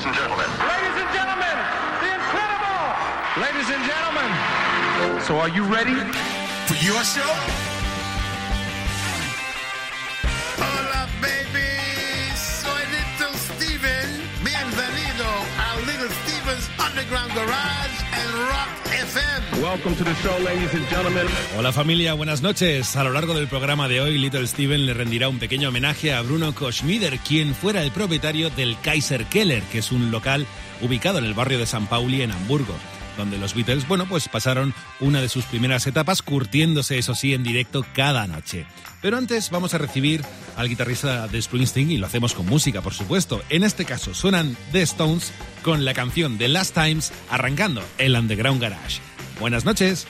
ladies and gentlemen. Ladies and gentlemen, the incredible! Ladies and gentlemen, so are you ready? For your show? Hola, baby. Soy Little Steven. Bienvenido a Little Steven's Underground Garage and Rock FM. Welcome to the show, ladies and gentlemen. Hola familia, buenas noches. A lo largo del programa de hoy, Little Steven le rendirá un pequeño homenaje a Bruno Koschmider, quien fuera el propietario del Kaiser Keller, que es un local ubicado en el barrio de San Pauli, en Hamburgo donde los Beatles, bueno, pues pasaron una de sus primeras etapas curtiéndose, eso sí, en directo cada noche. Pero antes vamos a recibir al guitarrista de Springsteen y lo hacemos con música, por supuesto. En este caso suenan The Stones con la canción The Last Times arrancando el Underground Garage. Buenas noches.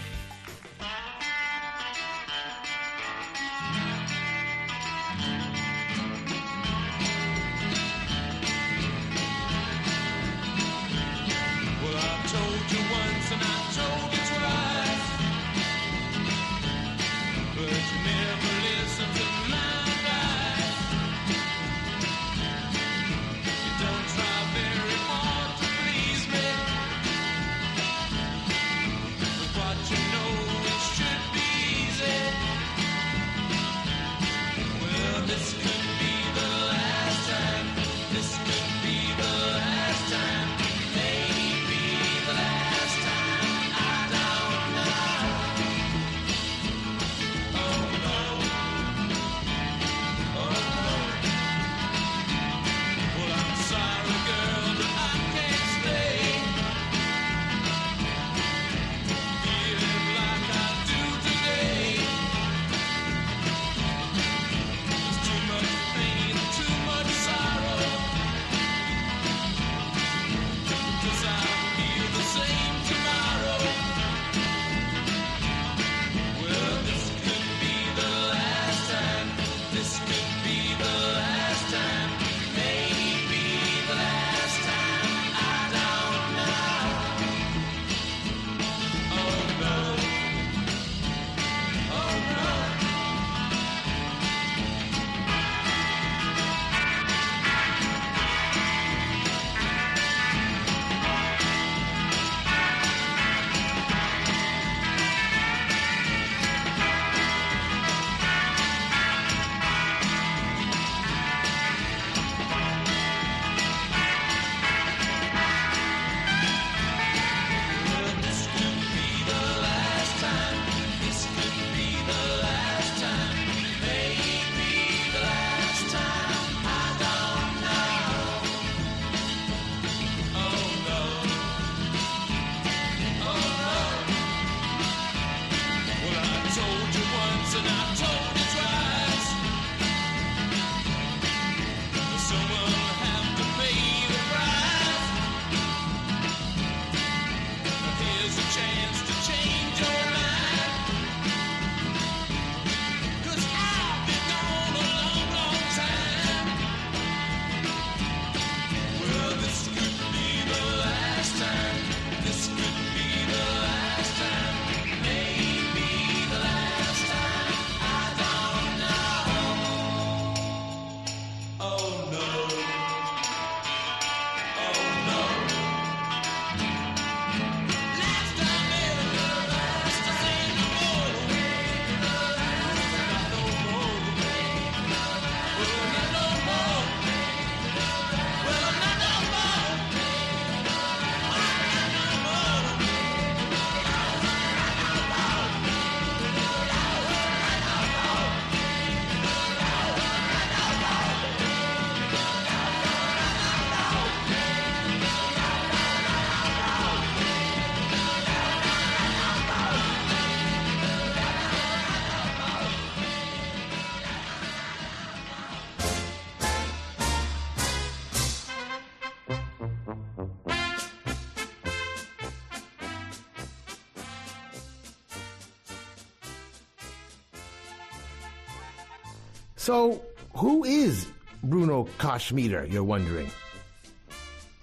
So, who is Bruno Koschmider, you're wondering?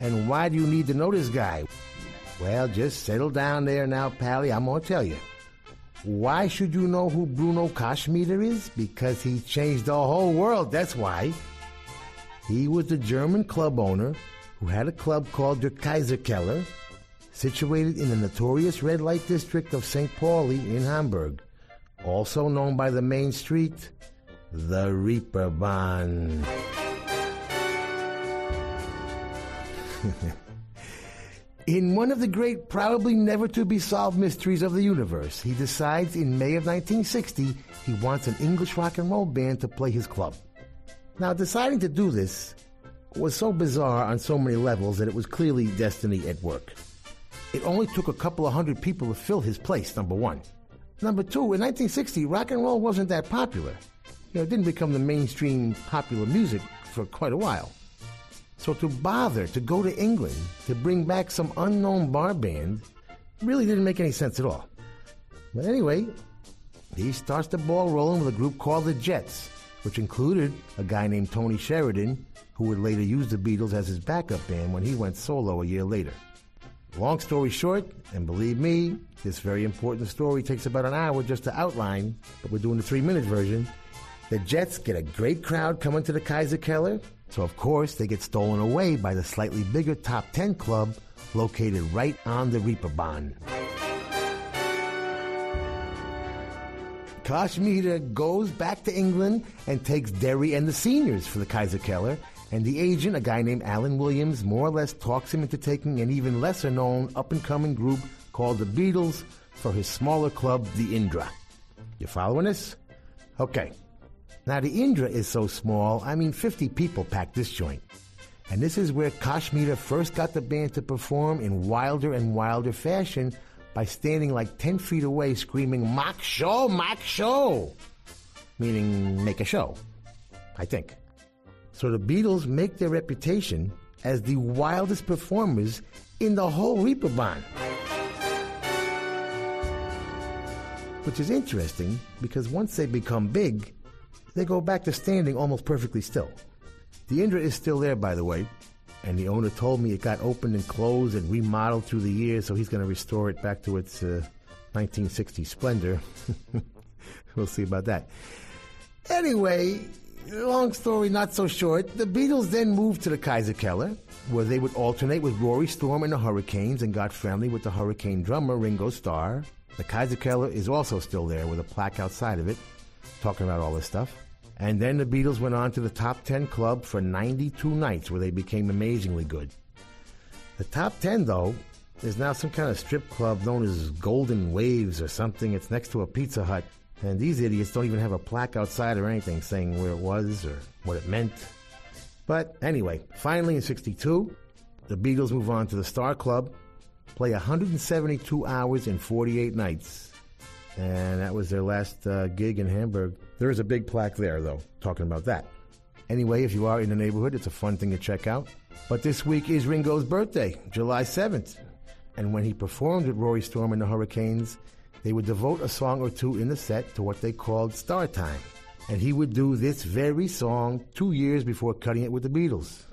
And why do you need to know this guy? Well, just settle down there now, Pally. I'm going to tell you. Why should you know who Bruno Koschmider is? Because he changed the whole world. That's why. He was the German club owner who had a club called Der Kaiserkeller, situated in the notorious red light district of St. Pauli in Hamburg, also known by the main street, the Reeperbahn. In one of the great, probably never to be solved mysteries of the universe, he decides in May of 1960 he wants an English rock and roll band to play his club. Now, deciding to do this was so bizarre on so many levels that it was clearly destiny at work. It only took a couple of hundred people to fill his place, number one. Number two, in 1960, rock and roll wasn't that popular. You know, it didn't become the mainstream popular music for quite a while. So to bother to go to England to bring back some unknown bar band really didn't make any sense at all. But anyway, he starts the ball rolling with a group called the Jets, which included a guy named Tony Sheridan, who would later use the Beatles as his backup band when he went solo a year later. Long story short, and believe me, this very important story takes about an hour just to outline, but we're doing the three minute version. The Jets get a great crowd coming to the Kaiser Keller, so of course they get stolen away by the slightly bigger Top 10 club located right on the Reeperbahn. Koschmider goes back to England and takes Derry and the seniors for the Kaiser Keller, and the agent, a guy named Alan Williams, more or less talks him into taking an even lesser known up and coming group called the Beatles for his smaller club, the Indra. You following this? Okay. Now, the Indra is so small, I mean, 50 people pack this joint. And this is where Koschmider first got the band to perform in wilder and wilder fashion by standing like 10 feet away screaming, Mach Schau, mach Schau! Meaning, make a show, I think. So the Beatles make their reputation as the wildest performers in the whole Reeperbahn. Which is interesting because once they become big, they go back to standing almost perfectly still. The Indra is still there, by the way, and the owner told me it got opened and closed and remodeled through the years, so he's going to restore it back to its uh, 1960 splendor. we'll see about that. Anyway, long story not so short, the Beatles then moved to the Kaiser Keller, where they would alternate with Rory Storm and the Hurricanes and got friendly with the Hurricane drummer Ringo Starr. The Kaiser Keller is also still there with a plaque outside of it talking about all this stuff. And then the Beatles went on to the top 10 club for 92 nights where they became amazingly good. The top 10, though, is now some kind of strip club known as Golden Waves or something. It's next to a Pizza Hut. And these idiots don't even have a plaque outside or anything saying where it was or what it meant. But anyway, finally in 62, the Beatles move on to the Star Club, play 172 hours and 48 nights. And that was their last uh, gig in Hamburg. There is a big plaque there, though, talking about that. Anyway, if you are in the neighborhood, it's a fun thing to check out. But this week is Ringo's birthday, July 7th. And when he performed with Rory Storm and the Hurricanes, they would devote a song or two in the set to what they called Star Time. And he would do this very song two years before cutting it with the Beatles.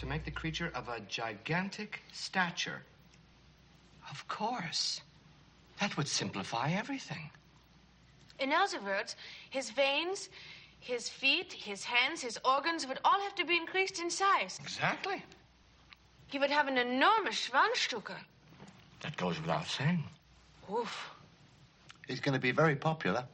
to make the creature of a gigantic stature. Of course. That would simplify everything. In other words, his veins, his feet, his hands, his organs would all have to be increased in size. Exactly. He would have an enormous Schwanzstücke. That goes without saying. Oof. He's going to be very popular.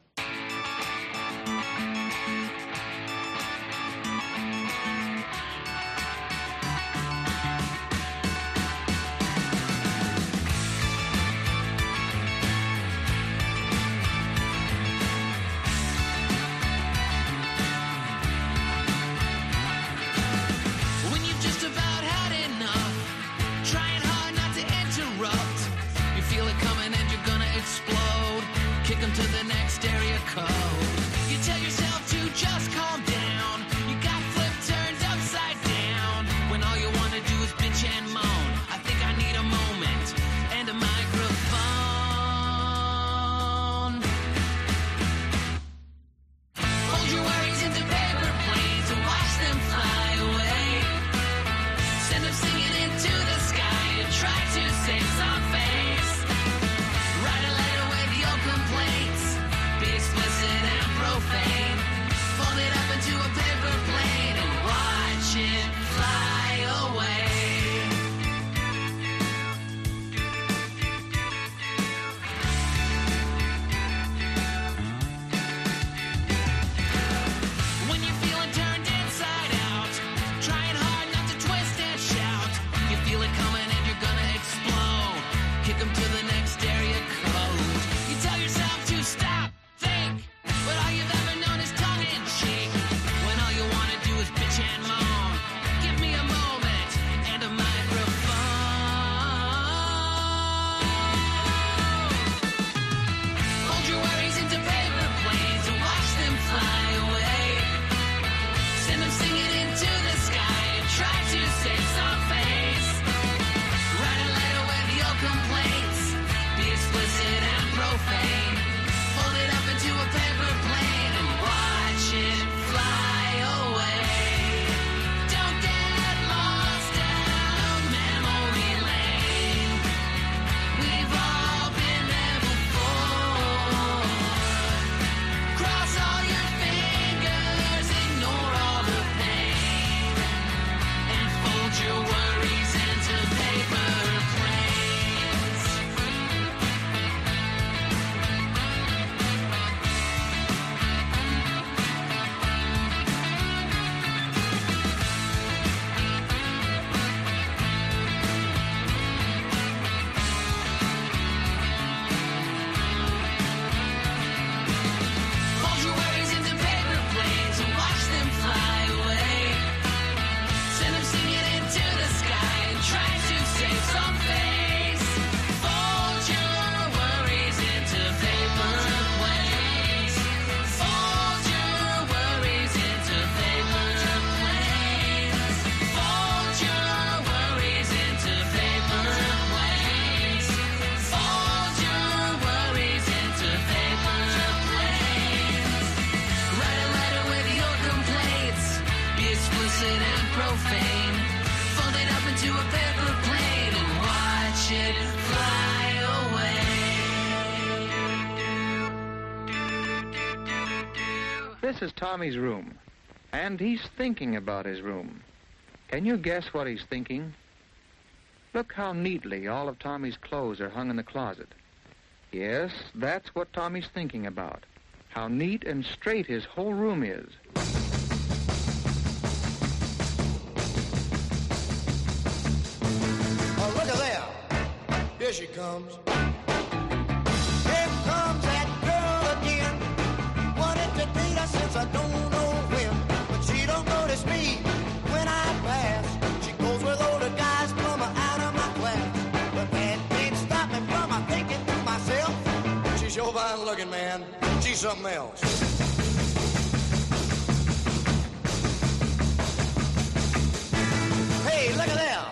Tommy's room, and he's thinking about his room. Can you guess what he's thinking? Look how neatly all of Tommy's clothes are hung in the closet. Yes, that's what Tommy's thinking about. How neat and straight his whole room is. Oh, look at there! Here she comes. bugging, man. She's something else. Hey, look at there.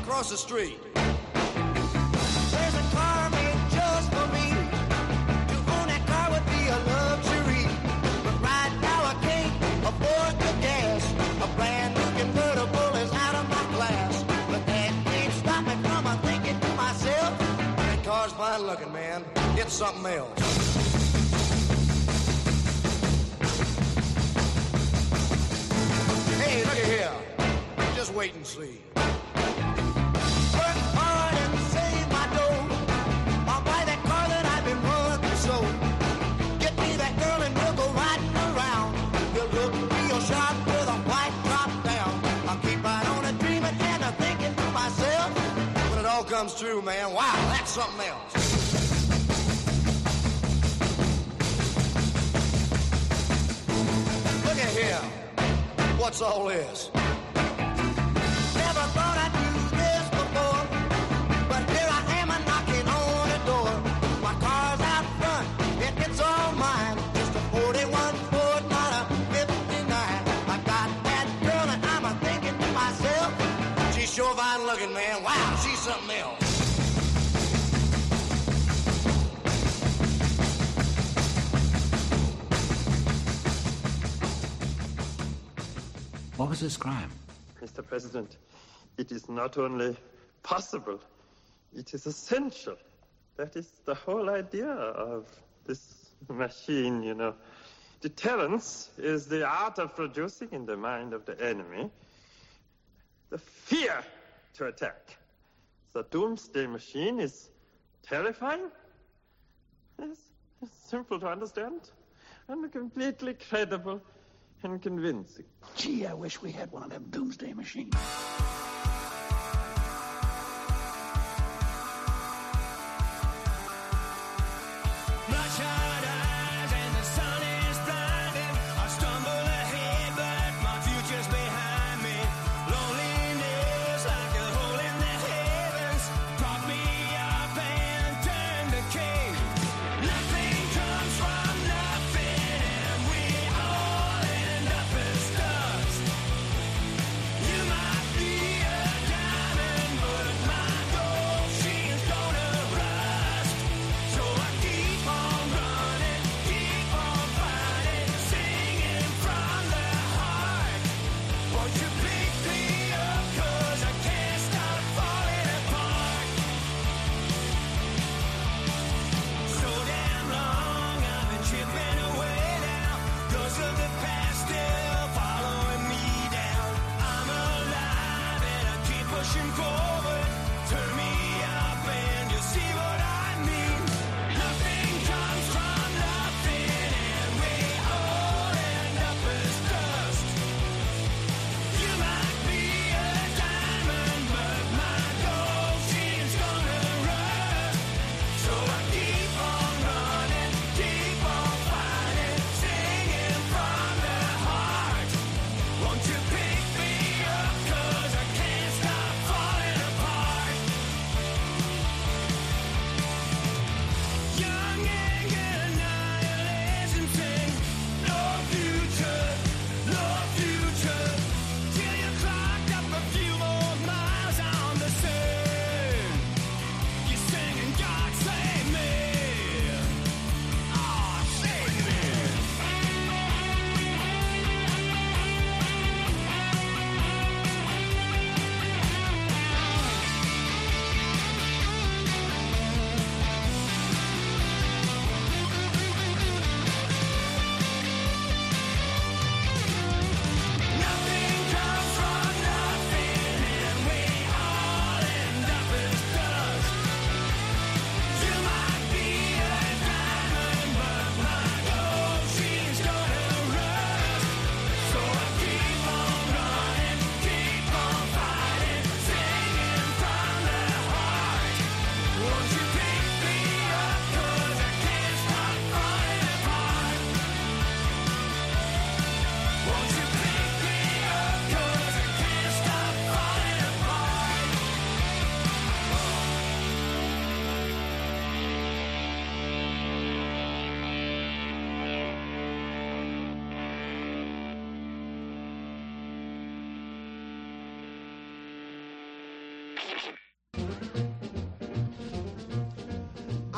Across the street. There's a car made just for me. To own that car would be a luxury. But right now I can't afford the gas. A brand new convertible is out of my class. But that can't stop me from thinking to myself. That car's fine looking, man. It's something else. Hey, look here. Just wait and see. Work hard and save my dough. I'll buy that car that I've been working so. Get me that girl and we'll go riding around. We'll look real sharp with a white down. I'll keep right on dreaming and a thinking to myself. When it all comes true, man, wow, that's something else. Yeah, what's all this? was his crime? Mr. President, it is not only possible, it is essential. That is the whole idea of this machine, you know. Deterrence is the art of producing in the mind of the enemy the fear to attack. The doomsday machine is terrifying. It's, it's simple to understand and completely credible and convincing. Gee, I wish we had one of them doomsday machines.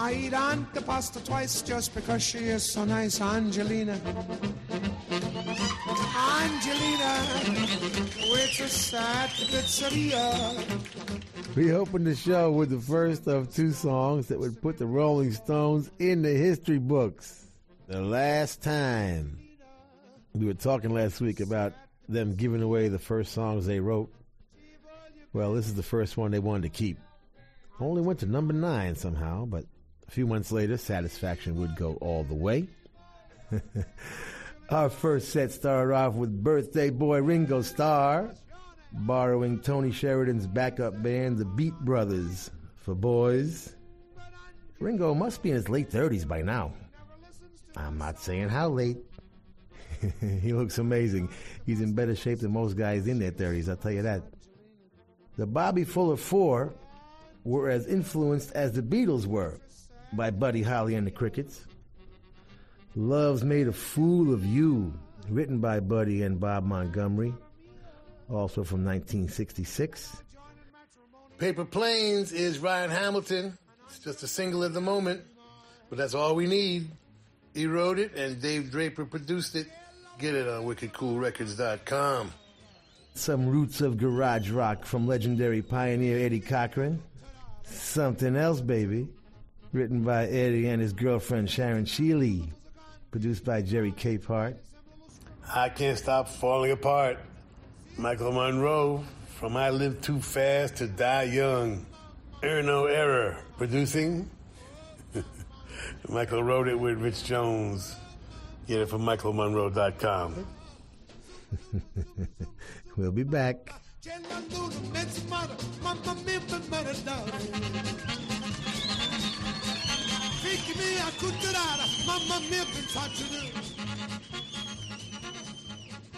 I eat Aunt the pasta twice just because she is so nice, Angelina. Angelina, waitress at the pizzeria. We opened the show with the first of two songs that would put the Rolling Stones in the history books. The last time we were talking last week about them giving away the first songs they wrote. Well, this is the first one they wanted to keep. Only went to number nine somehow, but a few months later, Satisfaction would go all the way. Our first set started off with birthday boy Ringo Starr, borrowing Tony Sheridan's backup band, the Beat Brothers, for boys. Ringo must be in his late 30s by now. I'm not saying how late. he looks amazing. He's in better shape than most guys in their 30s, I'll tell you that. The Bobby Fuller Four were as influenced as the Beatles were by Buddy Holly and the Crickets. Love's Made a Fool of You, written by Buddy and Bob Montgomery, also from 1966. Paper Planes is Ryan Hamilton. It's just a single at the moment, but that's all we need. He wrote it and Dave Draper produced it. Get it on wickedcoolrecords.com. Some roots of garage rock from legendary pioneer Eddie Cochran. Something Else, Baby, written by Eddie and his girlfriend Sharon Sheeley, produced by Jerry Capehart. I Can't Stop Falling Apart, Michael Monroe, from I Live Too Fast to Die Young. Erno Error, producing. Michael wrote it with Rich Jones. Get it from michaelmonroe.com. we'll be back.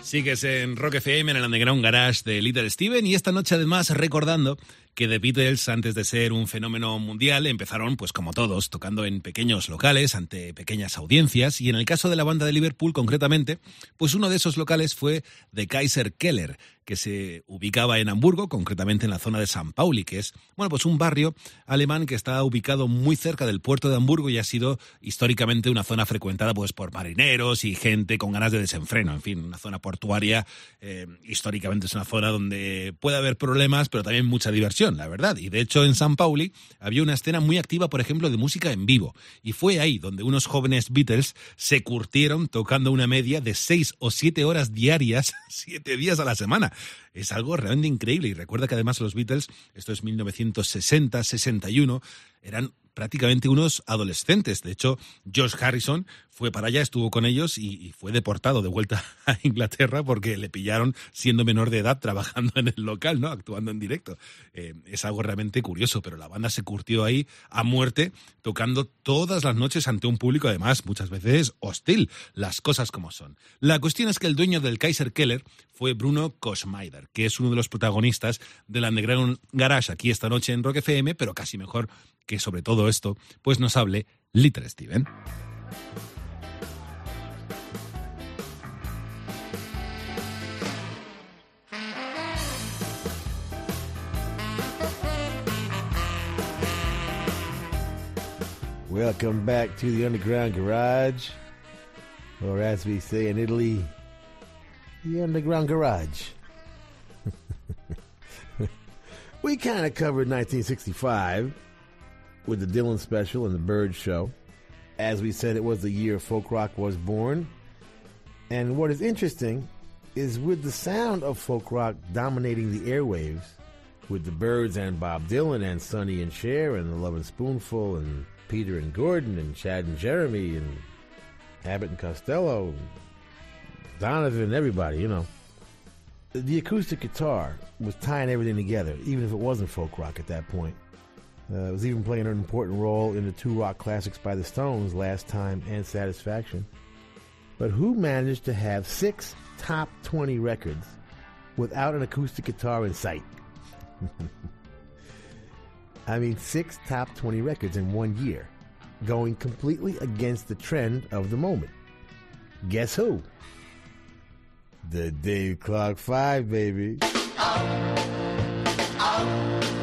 Sigues en Rock FM en el Underground Garage de Little Steven y esta noche además recordando que The Beatles, antes de ser un fenómeno mundial, empezaron, pues como todos, tocando en pequeños locales, ante pequeñas audiencias, y en el caso de la banda de Liverpool concretamente, pues uno de esos locales fue The Kaiser Keller, que se ubicaba en Hamburgo, concretamente en la zona de San Pauli, que es, bueno, pues un barrio alemán que está ubicado muy cerca del puerto de Hamburgo y ha sido históricamente una zona frecuentada pues por marineros y gente con ganas de desenfreno, en fin, una zona portuaria, eh, históricamente es una zona donde puede haber problemas, pero también mucha diversión, la verdad. Y de hecho en San Pauli había una escena muy activa, por ejemplo, de música en vivo. Y fue ahí donde unos jóvenes Beatles se curtieron tocando una media de seis o siete horas diarias, siete días a la semana. Es algo realmente increíble. Y recuerda que además los Beatles, esto es 1960, 61, eran prácticamente unos adolescentes. De hecho, George Harrison fue para allá, estuvo con ellos y, fue deportado de vuelta a Inglaterra porque le pillaron siendo menor de edad trabajando en el local, ¿no? Actuando en directo. Eh, es algo realmente curioso, pero la banda se curtió ahí a muerte, tocando todas las noches ante un público, además, muchas veces hostil. Las cosas como son. La cuestión es que el dueño del Kaiser Keller fue Bruno Koschmeider, que es uno de los protagonistas del Underground Garage aquí esta noche en Rock FM, pero casi mejor que sobre todo esto, pues nos hable Little Steven. Welcome back to the Underground Garage, or as we say in Italy, the Underground Garage. we kind of covered 1965 with the Dylan special and the Byrds show. As we said, it was the year folk rock was born. And what is interesting is with the sound of folk rock dominating the airwaves, with the Byrds and Bob Dylan and Sonny and Cher and the Lovin' Spoonful and Peter and Gordon and Chad and Jeremy and Abbott and Costello, Donovan, and everybody, you know. The acoustic guitar was tying everything together, even if it wasn't folk rock at that point. Uh, was even playing an important role in the two rock classics by the Stones, Last Time and Satisfaction. But who managed to have six top 20 records without an acoustic guitar in sight? I mean, six top 20 records in one year, going completely against the trend of the moment. Guess who? The Dave Clark 5, baby. Well,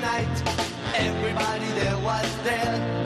night. Everybody there was there.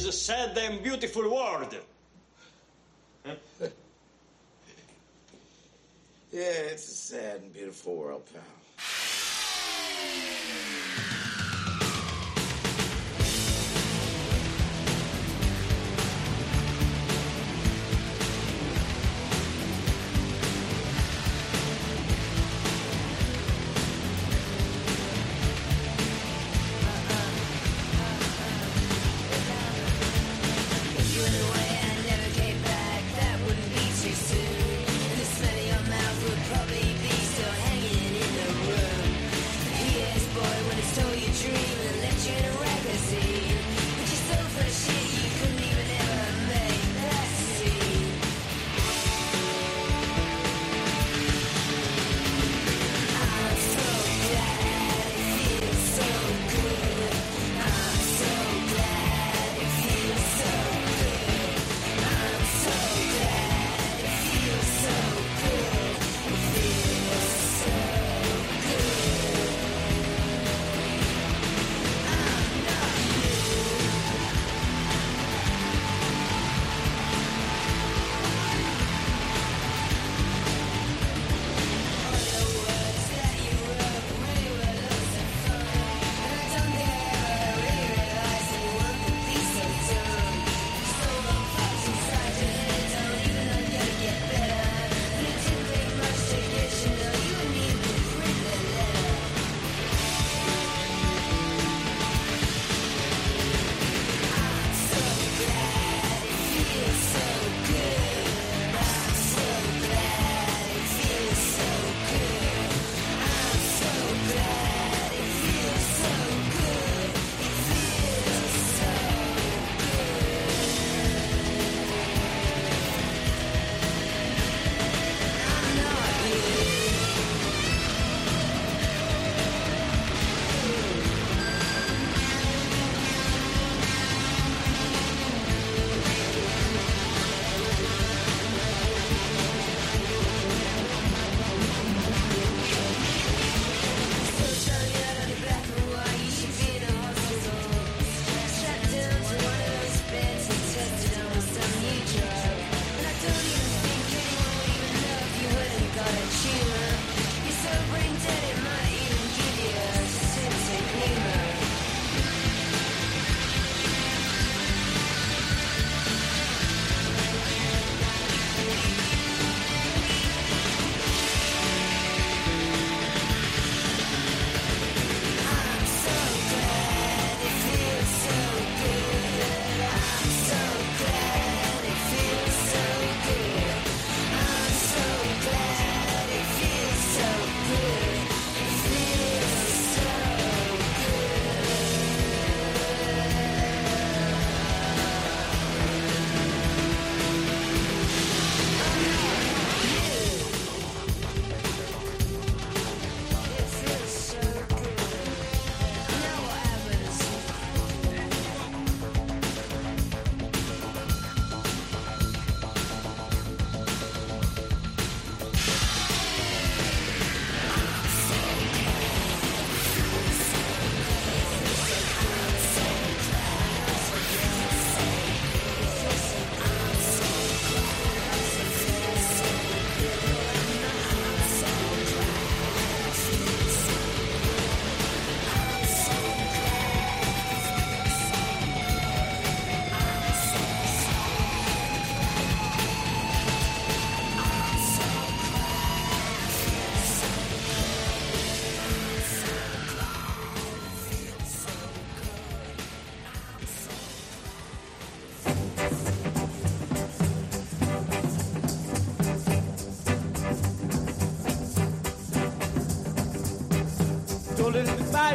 is a sad and beautiful world. Huh? yeah, it's a sad and beautiful world, pal.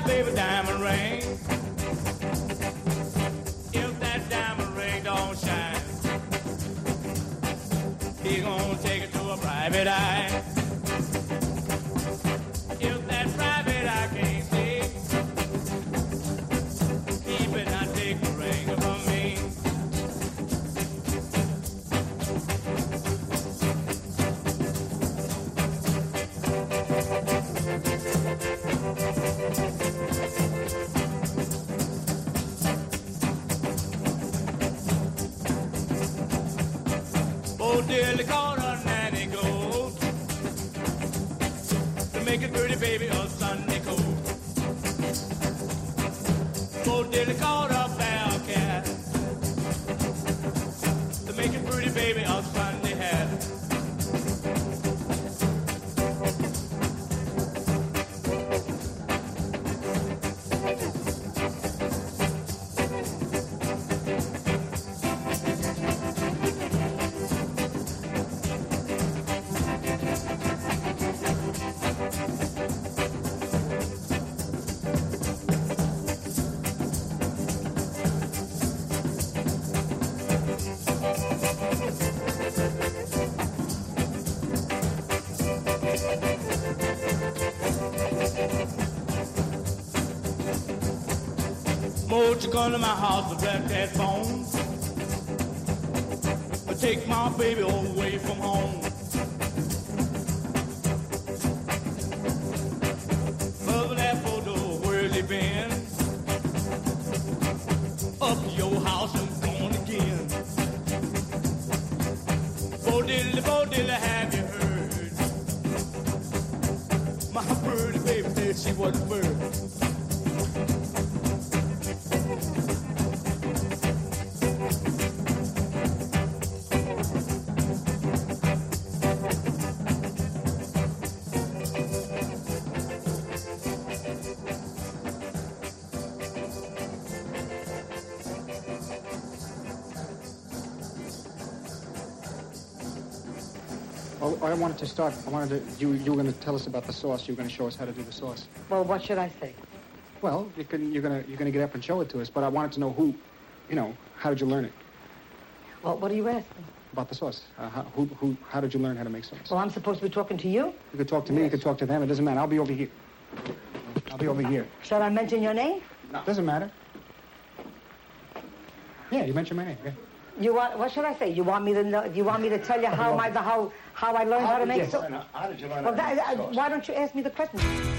Baby diamond ring. To my house to black that phone? Or take my baby away from home. Well, I wanted to start. I wanted to. You, you were going to tell us about the sauce. You were going to show us how to do the sauce. Well, what should I say? Well, you can, you're going to you're going to get up and show it to us. But I wanted to know who, you know, how did you learn it Well, what are you asking? about the sauce? Uh, how, who, who, how did you learn how to make sauce? Well, I'm supposed to be talking to you? You could talk to me. You could talk to them. It doesn't matter. I'll be over here. I'll be over here. Shall I mention your name? No. Doesn't matter. Yeah, you mentioned my name. Yeah. You want? What should I say? You want me to know? You want me to tell you how my the how how I learned how, to make yes, sauce? How did you learn Well, that, why don't you ask me the question?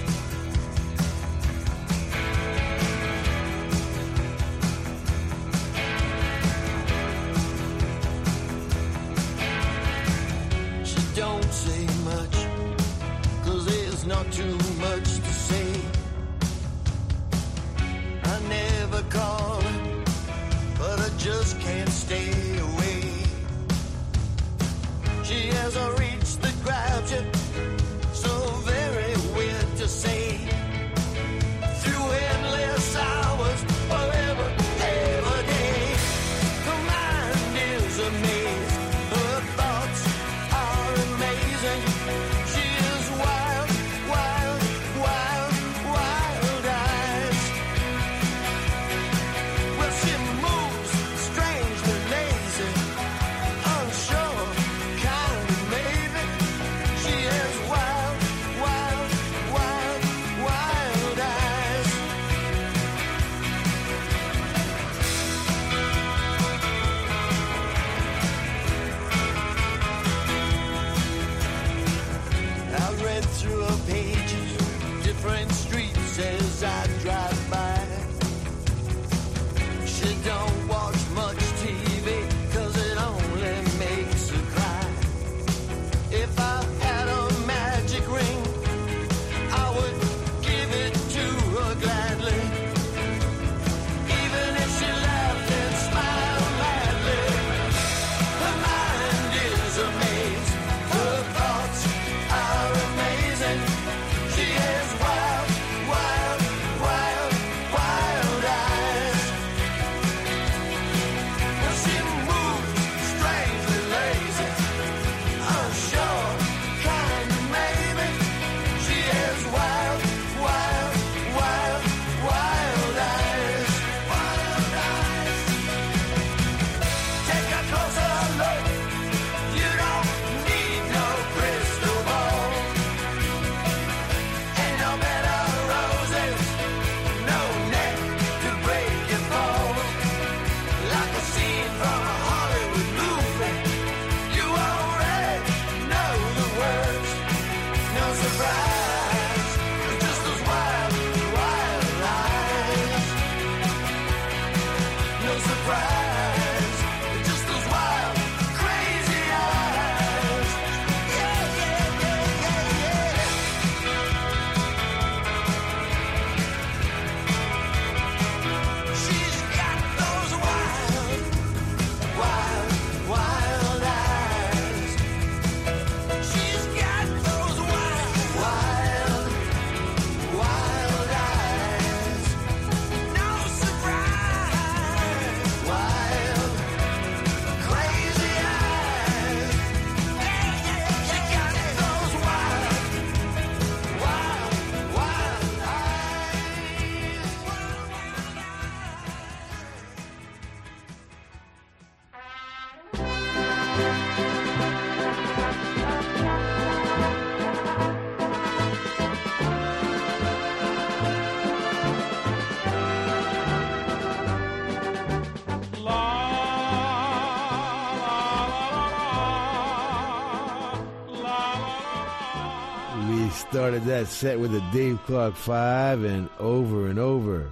Set with the Dave Clark Five and over and over.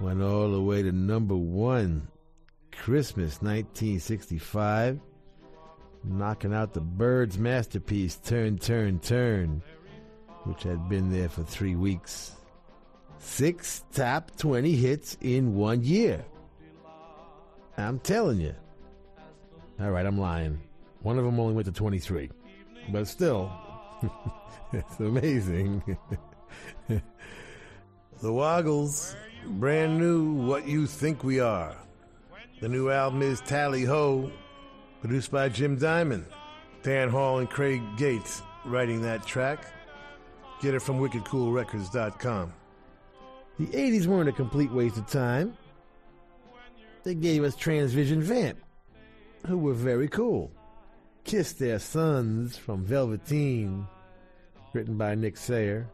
Went all the way to number one, Christmas 1965. Knocking out the Byrds' masterpiece, Turn, Turn, Turn, which had been there for three weeks. Six top 20 hits in one year. I'm telling you. All right, I'm lying. One of them only went to 23. But still, it's amazing. the Woggles, brand new What You Think We Are. The new album is Tally Ho, produced by Jim Diamond. Dan Hall and Craig Gates writing that track. Get it from wickedcoolrecords.com. The 80s weren't a complete waste of time. They gave us Transvision Vamp, who were very cool. Kiss Their Sons from Velveteen, written by Nick Sayer.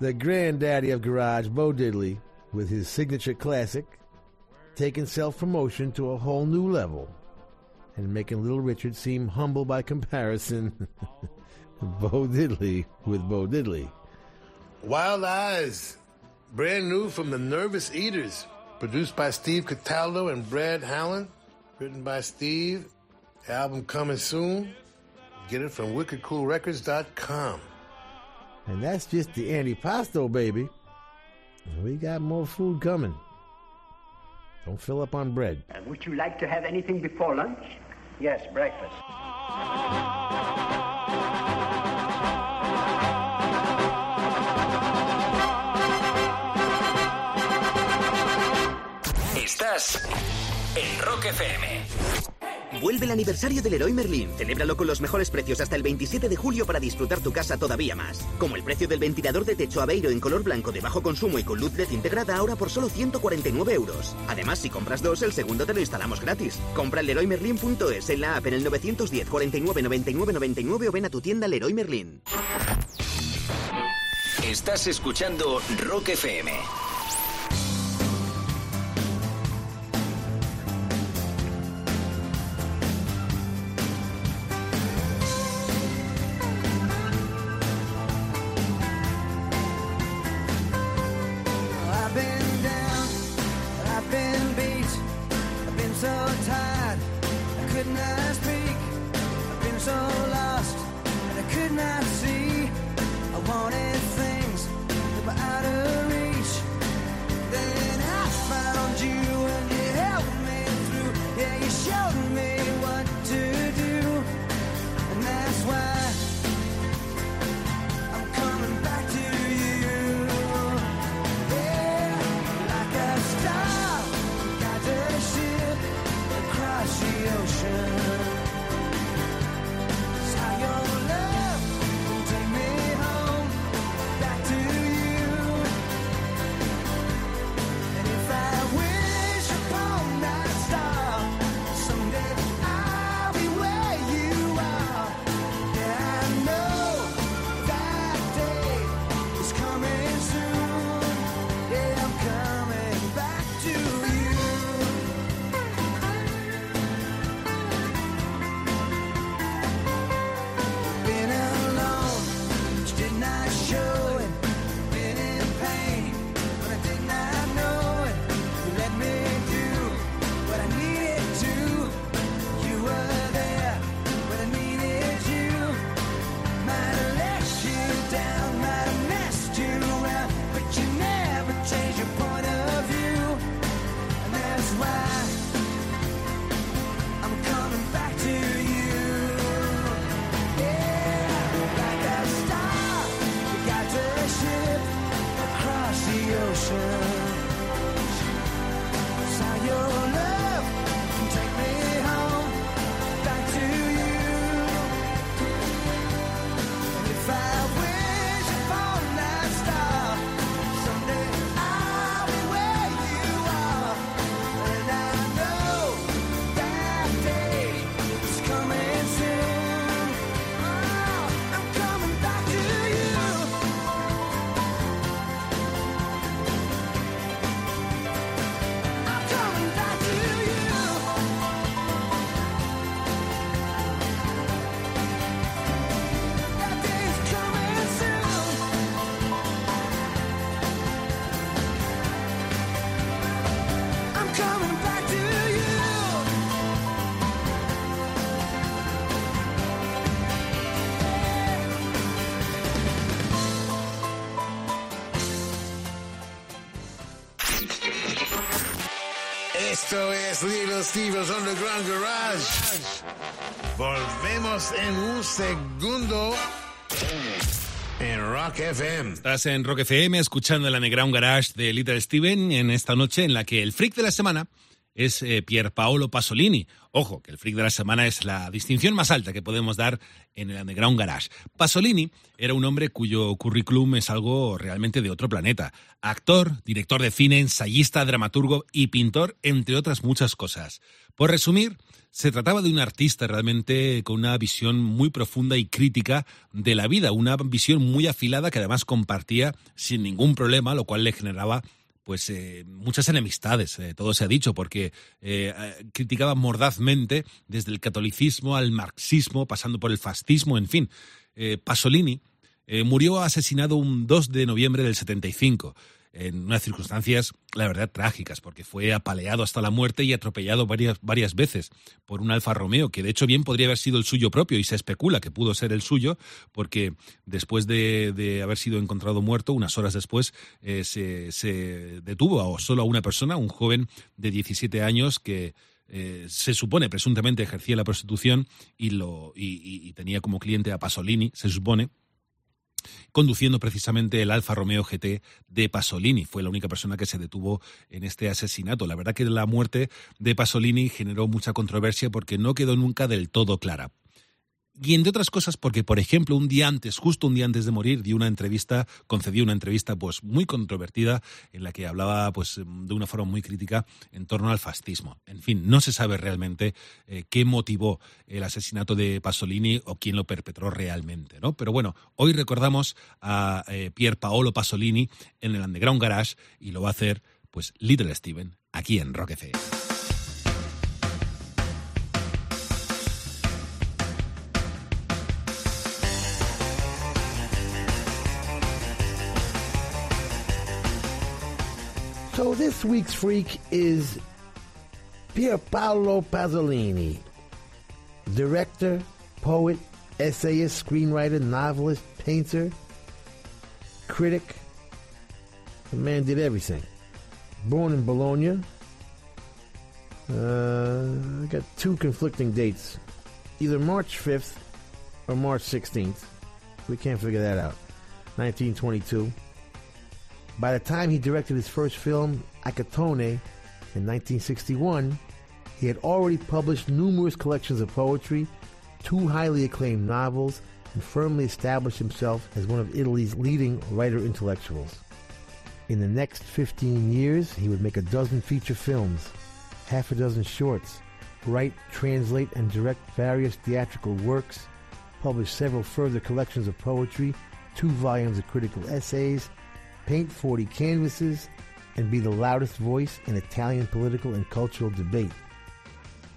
The granddaddy of garage, Bo Diddley, with his signature classic, taking self promotion to a whole new level and making Little Richard seem humble by comparison. Bo Diddley with Bo Diddley. Wild Eyes, brand new from the Nervous Eaters, produced by Steve Cataldo and Brad Hallen, written by Steve. Album coming soon. Get it from wickedcoolrecords.com. And that's just the antipasto, baby. We got more food coming. Don't fill up on bread. And would you like to have anything before lunch? Yes, breakfast. Estás en Rock FM. Vuelve el aniversario del Leroy Merlin. Celébralo con los mejores precios hasta el 27 de julio para disfrutar tu casa todavía más. Como el precio del ventilador de techo Aveiro en color blanco de bajo consumo y con luz LED integrada ahora por solo 149 euros. Además, si compras dos, el segundo te lo instalamos gratis. Compra en leroymerlin.es en la app en el 910 49 99 99 o ven a tu tienda Leroy Merlin. Estás escuchando Rock FM. couldn't I speak? I've been so lost and I could not see. I wanted things that were out of reach. Then I found you and you helped me through. Yeah, you showed me. Steven's Underground Garage. Volvemos en un segundo en Rock FM. Estás en Rock FM escuchando el Underground Garage de Little Steven en esta noche en la que el freak de la semana es eh, Pier Paolo Pasolini. Ojo, que el freak de la semana es la distinción más alta que podemos dar en el Underground Garage. Pasolini era un hombre cuyo currículum es algo realmente de otro planeta. Actor, director de cine, ensayista, dramaturgo y pintor, entre otras muchas cosas. Por resumir, se trataba de un artista realmente con una visión muy profunda y crítica de la vida, una visión muy afilada que además compartía sin ningún problema, lo cual le generaba pues eh, muchas enemistades, eh, todo se ha dicho, porque eh, criticaba mordazmente desde el catolicismo al marxismo, pasando por el fascismo, en fin. Pasolini murió asesinado un 2 de noviembre del 75 en unas circunstancias, la verdad, trágicas, porque fue apaleado hasta la muerte y atropellado varias, varias veces por un Alfa Romeo, que de hecho bien podría haber sido el suyo propio y se especula que pudo ser el suyo, porque después de, de haber sido encontrado muerto, unas horas después, eh, se, se detuvo a solo a una persona, un joven de 17 años que eh, se supone presuntamente ejercía la prostitución y, lo, y, tenía como cliente a Pasolini, se supone, conduciendo precisamente el Alfa Romeo GT de Pasolini. Fue la única persona que se detuvo en este asesinato. La verdad que la muerte de Pasolini generó mucha controversia porque no quedó nunca del todo clara. Y entre otras cosas porque, por ejemplo, un día antes, justo un día antes de morir, dio una entrevista, concedió una entrevista pues muy controvertida en la que hablaba pues de una forma muy crítica en torno al fascismo. En fin, no se sabe realmente eh, qué motivó el asesinato de Pasolini o quién lo perpetró realmente, ¿no? Pero bueno, hoy recordamos a eh, Pier Paolo Pasolini en el Underground Garage y lo va a hacer pues Little Steven aquí en Rock. This week's freak is Pier Paolo Pasolini, director, poet, essayist, screenwriter, novelist, painter, critic. The man did everything. Born in Bologna. Uh, I got two conflicting dates. Either March 5th or March 16th. We can't figure that out. 1922. By the time he directed his first film, Accattone, in 1961, he had already published numerous collections of poetry, two highly acclaimed novels, and firmly established himself as one of Italy's leading writer intellectuals. In the next 15 years, he would make a dozen feature films, half a dozen shorts, write, translate, and direct various theatrical works, publish several further collections of poetry, two volumes of critical essays, paint 40 canvases, and be the loudest voice in Italian political and cultural debate.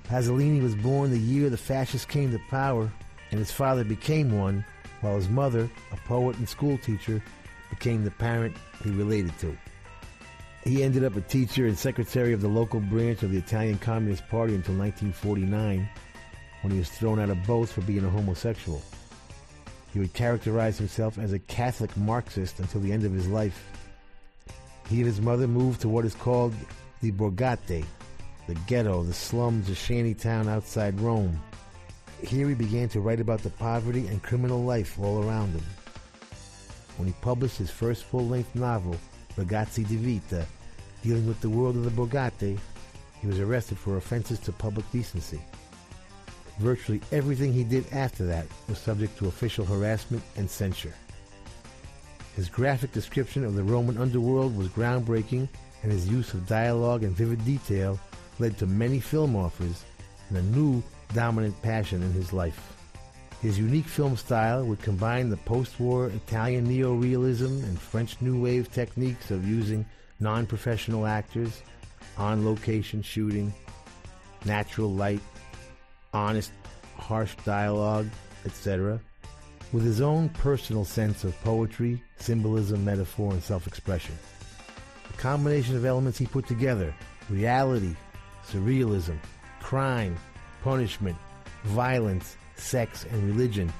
Pasolini was born the year the fascists came to power, and his father became one, while his mother, a poet and schoolteacher, became the parent he related to. He ended up a teacher and secretary of the local branch of the Italian Communist Party until 1949, when he was thrown out of both for being a homosexual. He would characterize himself as a Catholic Marxist until the end of his life. He and his mother moved to what is called the Borgate, the ghetto, the slums, the shanty town outside Rome. Here he began to write about the poverty and criminal life all around him. When he published his first full-length novel, Ragazzi di Vita, dealing with the world of the Borgate, he was arrested for offenses to public decency. Virtually everything he did after that was subject to official harassment and censure. His graphic description of the Roman underworld was groundbreaking, and his use of dialogue and vivid detail led to many film offers and a new dominant passion in his life. His unique film style would combine the post-war Italian neorealism and French New Wave techniques of using non-professional actors, on-location shooting, natural light, honest, harsh dialogue, etc., with his own personal sense of poetry, symbolism, metaphor, and self-expression. The combination of elements he put together, reality, surrealism, crime, punishment, violence, sex, and religion,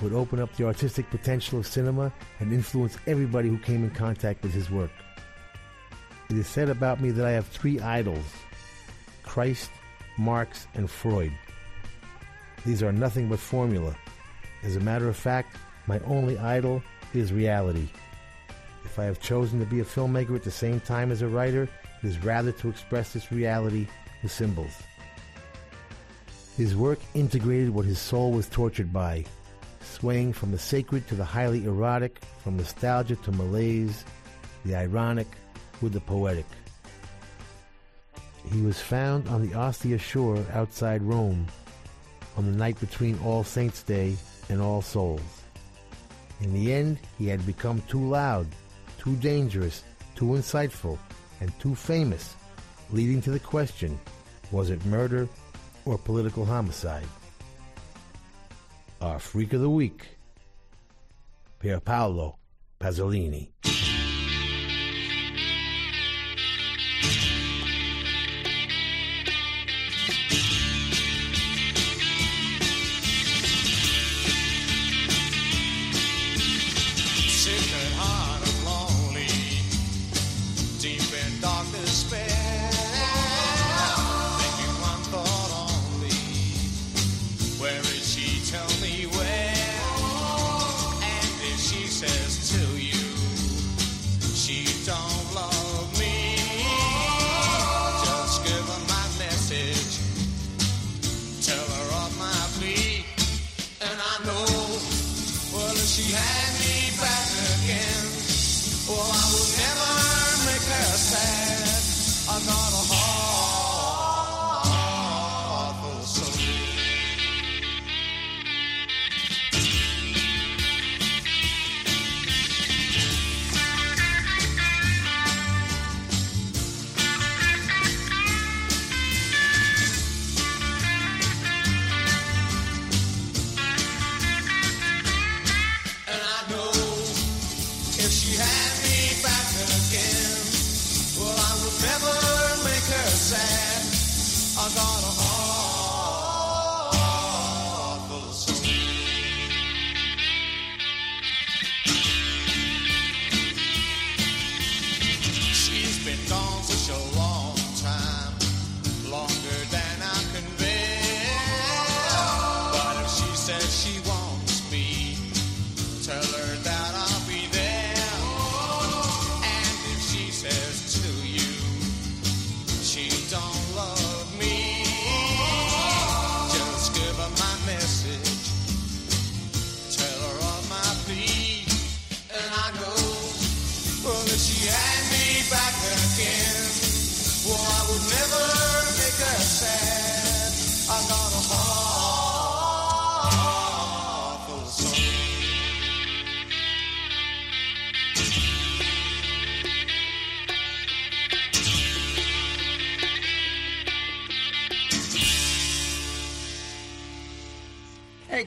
would open up the artistic potential of cinema and influence everybody who came in contact with his work. It is said about me that I have three idols Christ, Marx, and Freud. These are nothing but formula. As a matter of fact, my only idol is reality. If I have chosen to be a filmmaker at the same time as a writer, it is rather to express this reality with symbols. His work integrated what his soul was tortured by, swaying from the sacred to the highly erotic, from nostalgia to malaise, the ironic with the poetic. He was found on the Ostia shore outside Rome on the night between All Saints' Day and All Souls. In the end, he had become too loud, too dangerous, too insightful, and too famous, leading to the question was it murder or political homicide? Our Freak of the Week, Pier Paolo Pasolini.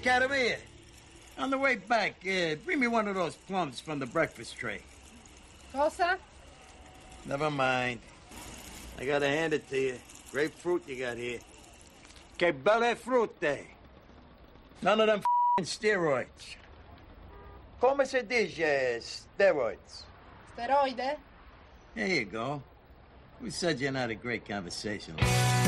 Catamia, on the way back, uh, bring me one of those plums from the breakfast tray. Cosa? Never mind. I gotta hand it to you. Grapefruit you got here. Que belle frutte. None of them f***ing steroids. Como se dice steroids? Steroide? There you go. Who said you're not a great conversationalist?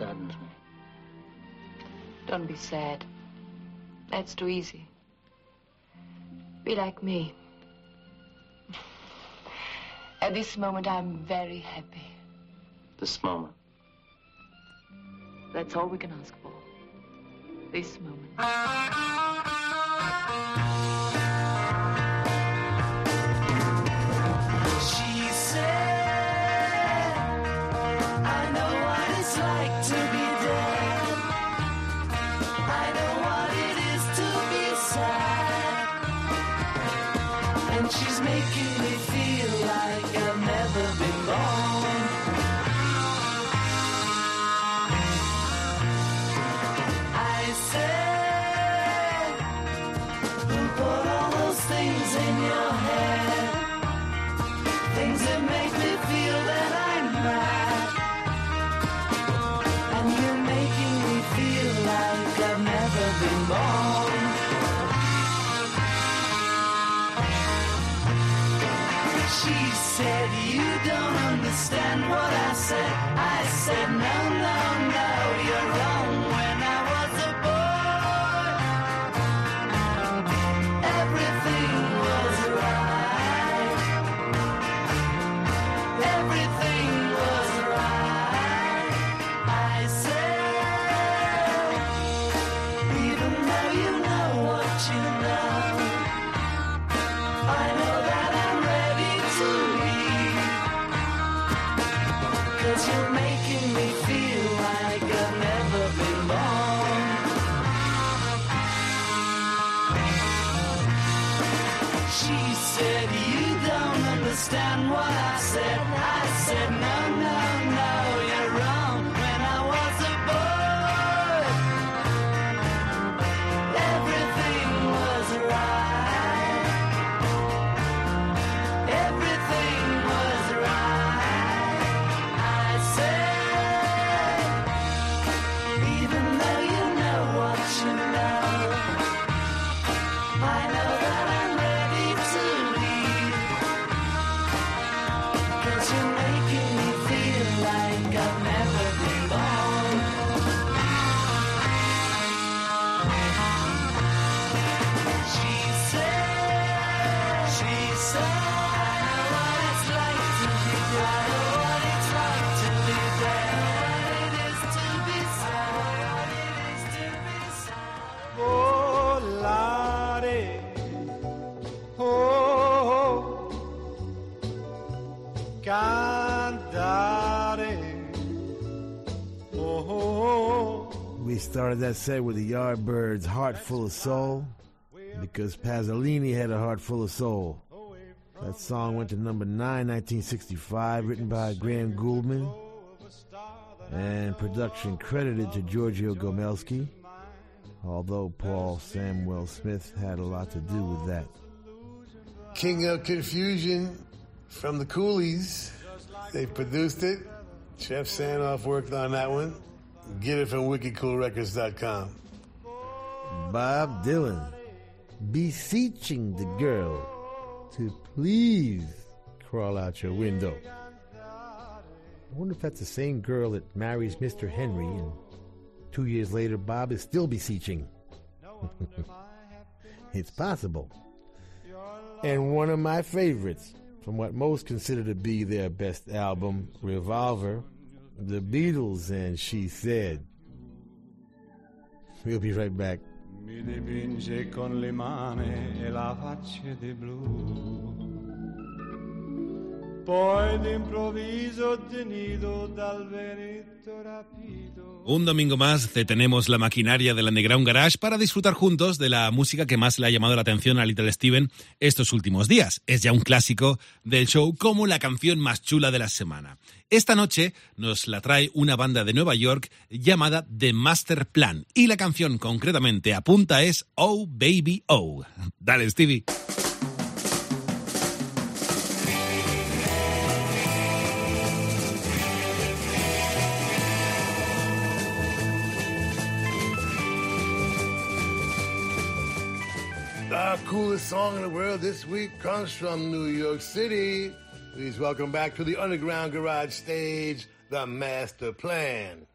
Saddens me. Mm. Don't be sad. That's too easy. Be like me. At this moment, I'm very happy. This moment. That's all we can ask for. This moment. Started that set with the Yardbirds' Heart Full of Soul because Pasolini had a heart full of soul. That song went to number 9, 1965, written by Graham Gouldman, and production credited to Giorgio Gomelsky, although Paul Samwell-Smith had a lot to do with that. King of Confusion from the Coolies. They produced it. Jeff Sanoff worked on that one. Get it from wickedcoolrecords.com. Bob Dylan beseeching the girl to please crawl out your window. I wonder if that's the same girl that marries Mr. Henry and two years later Bob is still beseeching. it's possible. And one of my favorites from what most consider to be their best album, Revolver, The Beatles and She Said. We'll be right back. mi dipinge con le mani e la faccia di blu. Un domingo más detenemos la maquinaria del Underground Garage para disfrutar juntos de la música que más le ha llamado la atención a Little Steven estos últimos días. Es ya un clásico del show como la canción más chula de la semana. Esta noche nos la trae una banda de Nueva York llamada The Master Plan y la canción concretamente apunta es Oh Baby Oh. Dale Stevie. Coolest song in the world this week comes from New York City. Please welcome back to the Underground Garage stage, The Master Plan.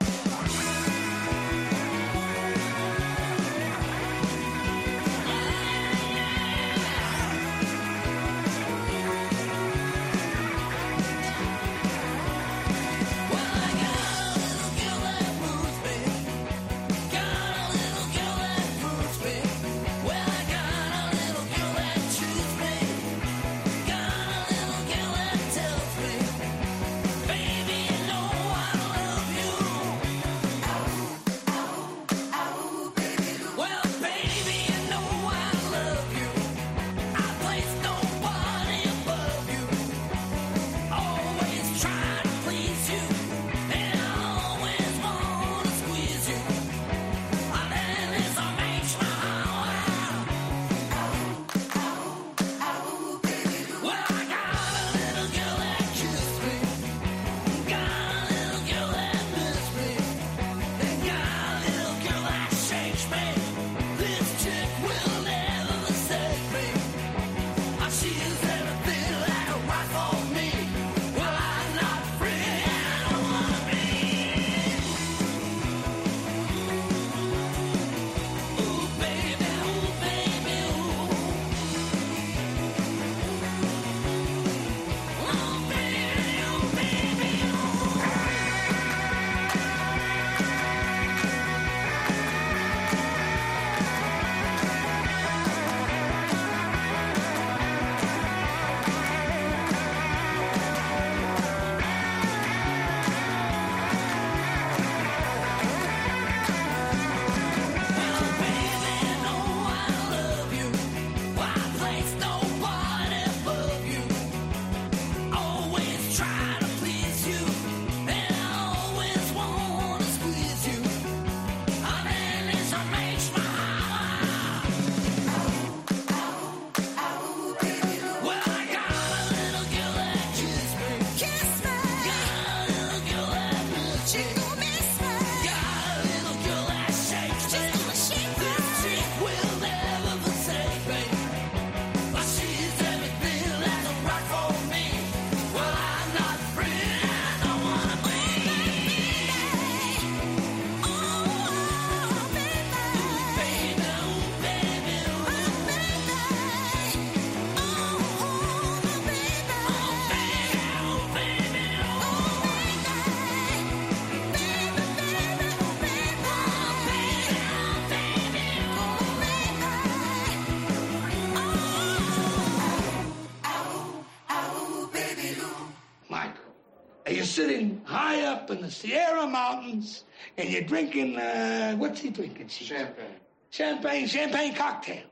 And you're drinking, uh, what's he drinking? Champagne. Champagne, champagne cocktails.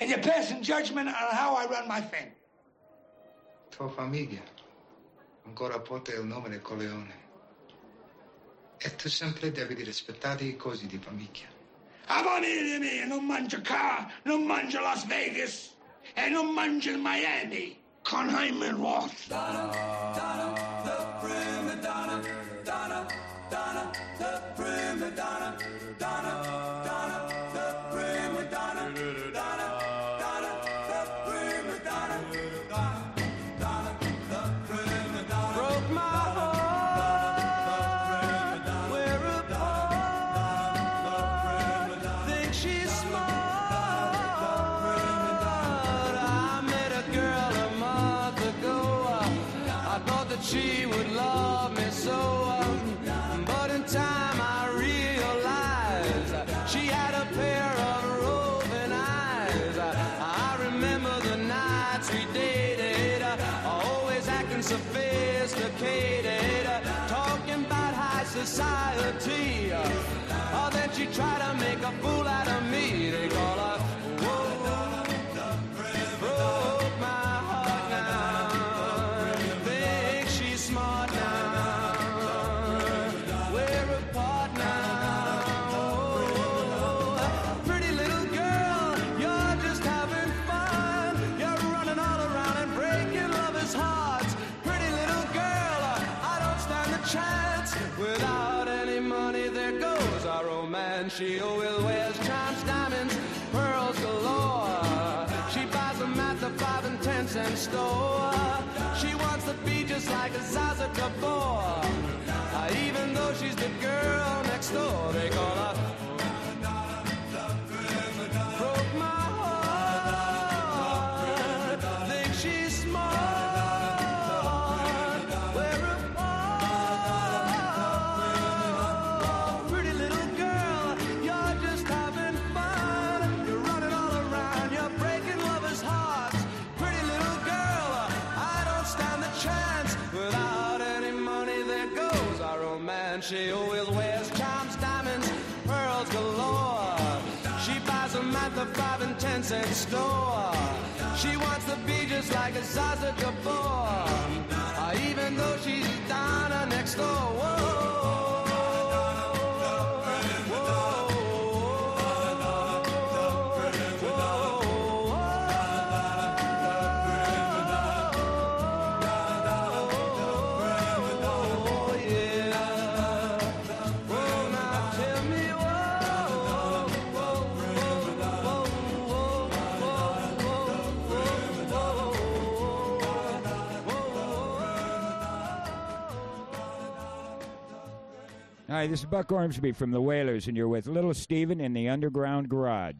And you're passing judgment on how I run my family. Tua famiglia ancora porta il nome di Corleone. E tu sempre devi rispettare i cosi di famiglia. A famiglia mia non mangio qua, non mangio Las Vegas e non mangia il Miami con Hyman Roth. Broke princess Noah. She wants to be just like a Zsa Zsa Gabor. Hi, this is Buck Ormsby from the Wailers, and you're with Little Steven in the Underground Garage.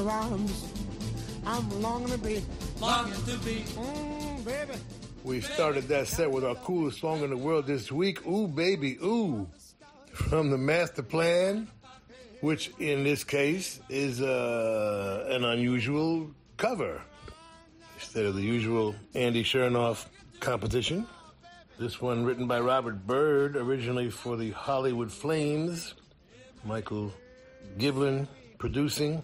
Your arms, I'm longing to be. longing to be. Mm, baby. We started that set with our coolest song in the world this week, Ooh Baby Ooh, from the Master Plan, which in this case is uh, an unusual cover. Instead of the usual Andy Shernoff composition, this one written by Robert Byrd, originally for the Hollywood Flames, Michael Givlin producing,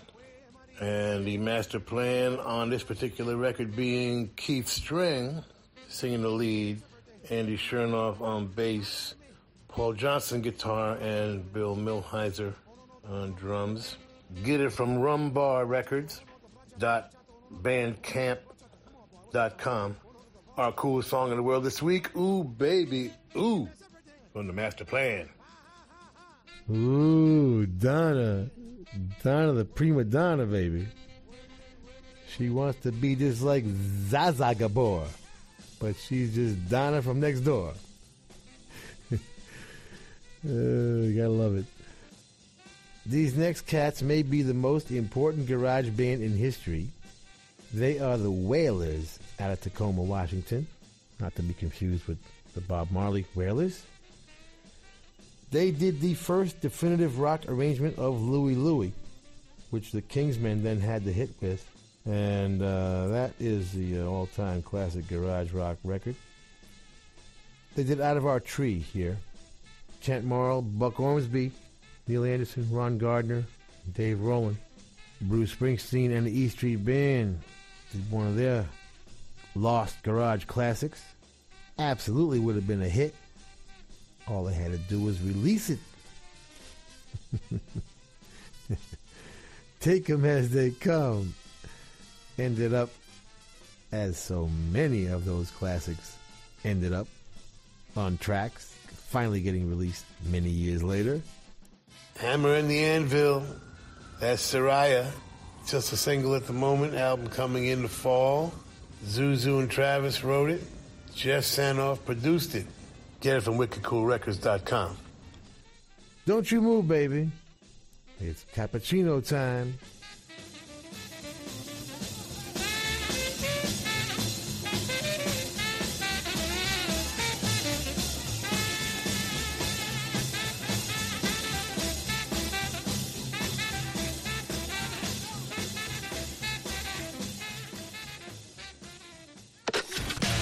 and the master plan on this particular record being Keith Streng singing the lead, Andy Shernoff on bass, Paul Johnson guitar, and Bill Milhizer on drums. Get it from Rumbar Records dot bandcamp dot com. Our coolest song in the world this week, Ooh Baby Ooh, from the Master Plan. Ooh, Donna. Donna the prima donna, baby. She wants to be just like Zsa Zsa Gabor, but she's just Donna from next door. Oh, you gotta love it. These next cats may be the most important garage band in history. They are the Wailers out of Tacoma, Washington. Not to be confused with the Bob Marley Wailers. They did the first definitive rock arrangement of Louie Louie, which the Kingsmen then had the hit with. And uh, that is the uh, all time classic garage rock record. They did Out of Our Tree here. Kent Morrill, Buck Ormsby, Neil Anderson, Ron Gardner, Dave Rowland, Bruce Springsteen, and the E Street Band did one of their lost garage classics. Absolutely would have been a hit. All I had to do was release it. Take 'em as they come. Ended up as so many of those classics ended up on tracks, finally getting released many years later. Hammer and the Anvil. That's Soraya. Just a single at the moment. Album coming in the fall. Zuzu and Travis wrote it. Jeff Sanoff produced it. Get it from wickedcoolrecords.com. Don't you move, baby. It's cappuccino time.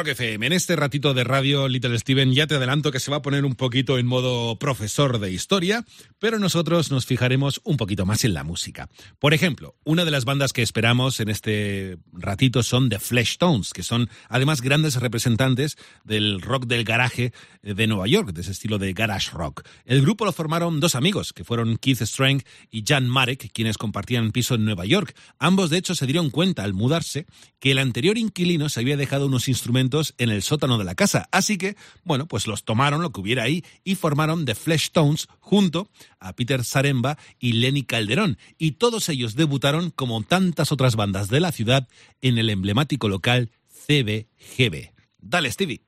Rock FM. En este ratito de radio, Little Steven, ya te adelanto que se va a poner un poquito en modo profesor de historia, pero nosotros nos fijaremos un poquito más en la música. Por ejemplo, una de las bandas que esperamos en este ratito son The Flesh Tones, que son además grandes representantes del rock del garaje de Nueva York, de ese estilo de garage rock. El grupo lo formaron dos amigos, que fueron Keith Strang y Jan Marek, quienes compartían piso en Nueva York. Ambos, de hecho, se dieron cuenta al mudarse que el anterior inquilino se había dejado unos instrumentos en el sótano de la casa. Así que, bueno, pues los tomaron, lo que hubiera ahí, y formaron The Flesh Tones junto a Peter Saremba y Lenny Calderón. Y todos ellos debutaron, como tantas otras bandas de la ciudad, en el emblemático local CBGB. Dale, Stevie.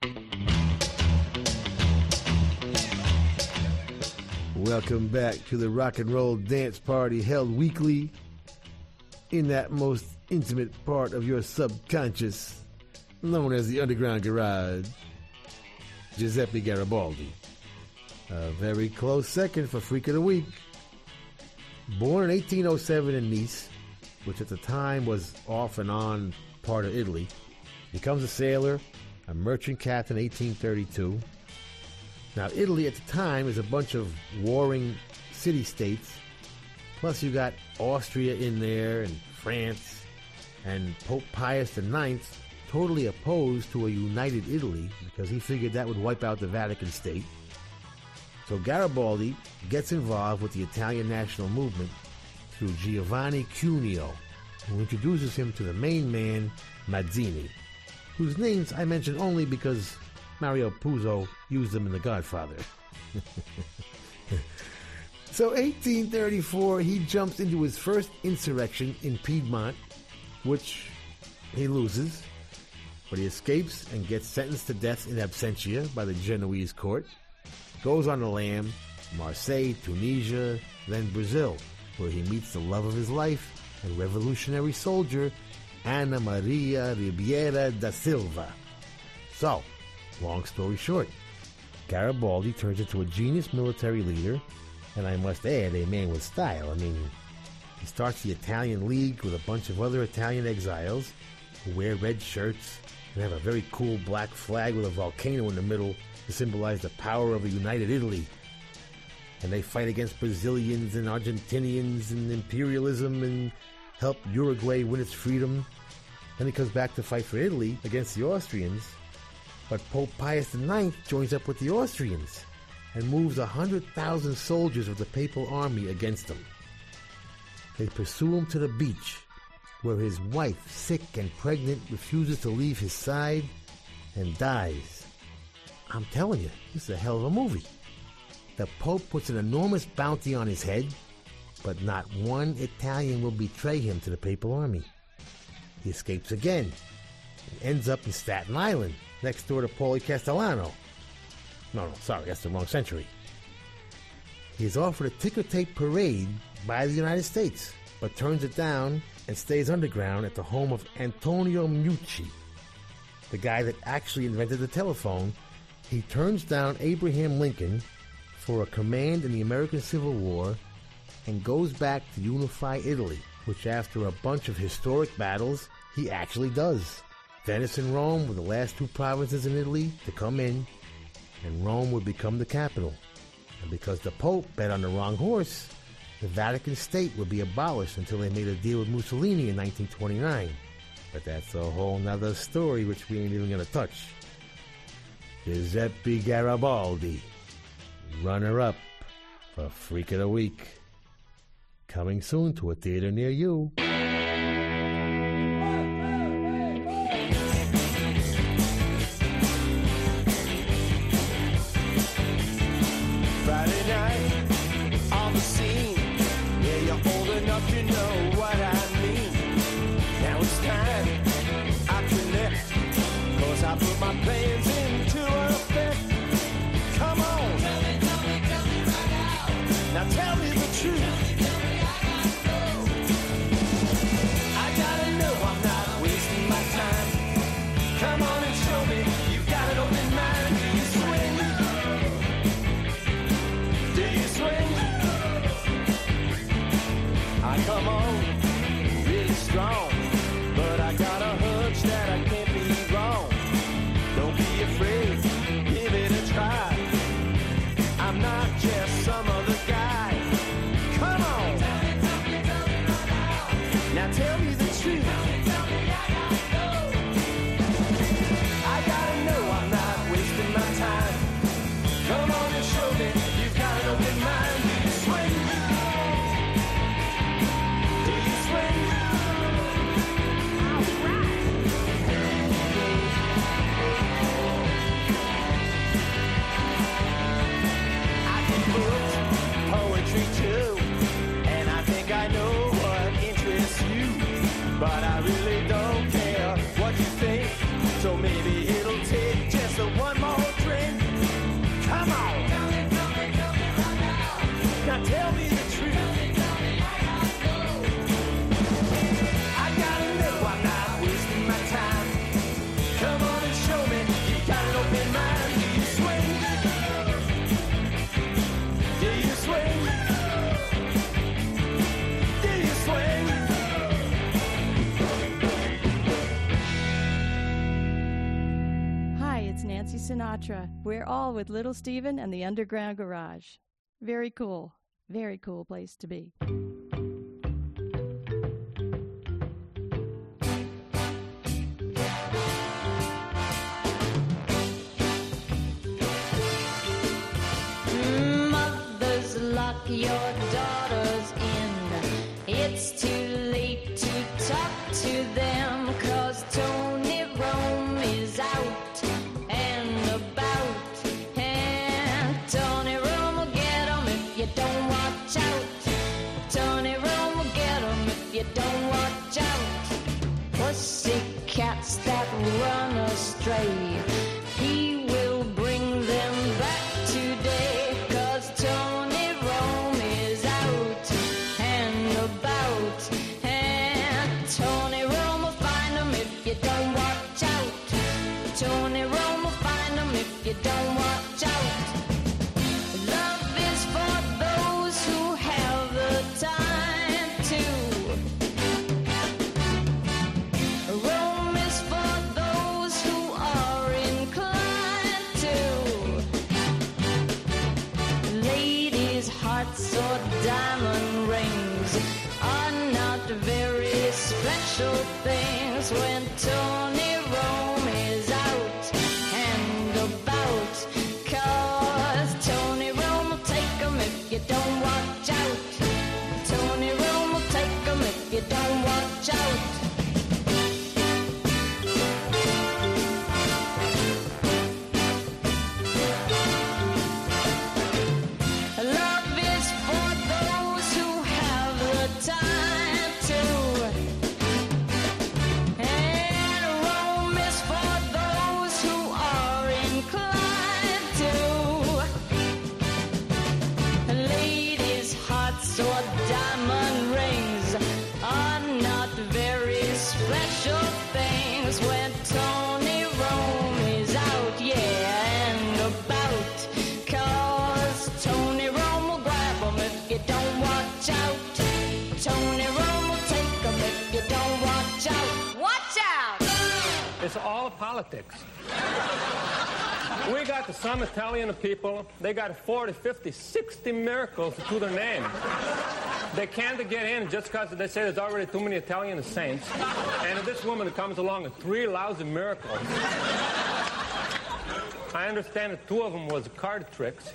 Welcome back to the rock and roll dance party held weekly in that most intimate part of your subconscious, known as the Underground Garage. Giuseppe Garibaldi. A very close second for Freak of the Week. Born in 1807 in Nice, which at the time was off and on part of Italy, becomes a sailor, a merchant captain in 1832. Now, Italy at the time is a bunch of warring city states. Plus, you got Austria in there and France, and Pope Pius IX totally opposed to a united Italy because he figured that would wipe out the Vatican State. So Garibaldi gets involved with the Italian national movement through Giovanni Cuneo, who introduces him to the main man, Mazzini, whose names I mention only because Mario Puzo used them in The Godfather. so 1834, he jumps into his first insurrection in Piedmont, which he loses, but he escapes and gets sentenced to death in absentia by the Genoese court. Goes on the lam, Marseille, Tunisia, then Brazil, where he meets the love of his life and revolutionary soldier Ana Maria Ribeiro da Silva. So, long story short, Garibaldi turns into a genius military leader, and I must add, a man with style. I mean, he starts the Italian League with a bunch of other Italian exiles who wear red shirts and have a very cool black flag with a volcano in the middle to symbolize the power of a united Italy. And they fight against Brazilians and Argentinians and imperialism and help Uruguay win its freedom. Then he comes back to fight for Italy against the Austrians. But Pope Pius IX joins up with the Austrians and moves a 100,000 soldiers of the papal army against them. They pursue him to the beach, where his wife, sick and pregnant, refuses to leave his side and dies. I'm telling you, this is a hell of a movie. The Pope puts an enormous bounty on his head, but not one Italian will betray him to the papal army. He escapes again and ends up in Staten Island, next door to Paulie Castellano. No, no, sorry, that's the wrong century. He is offered a ticker tape parade by the United States, but turns it down and stays underground at the home of Antonio Meucci, the guy that actually invented the telephone. He turns down Abraham Lincoln for a command in the American Civil War and goes back to unify Italy, which after a bunch of historic battles, he actually does. Venice and Rome were the last two provinces in Italy to come in, and Rome would become the capital. And because the Pope bet on the wrong horse, the Vatican State would be abolished until they made a deal with Mussolini in 1929. But that's a whole nother story which we ain't even gonna touch. Giuseppe Garibaldi, runner up for Freak of the Week. Coming soon to a theater near you. With Little Steven and the Underground Garage. Very cool. Very cool place to be. Mothers, lock your daughters some Italian people, they got 40, 50, 60 miracles to their name. They can't get in just because they say there's already too many Italian saints. And this woman comes along with three lousy miracles. I understand that two of them was card tricks.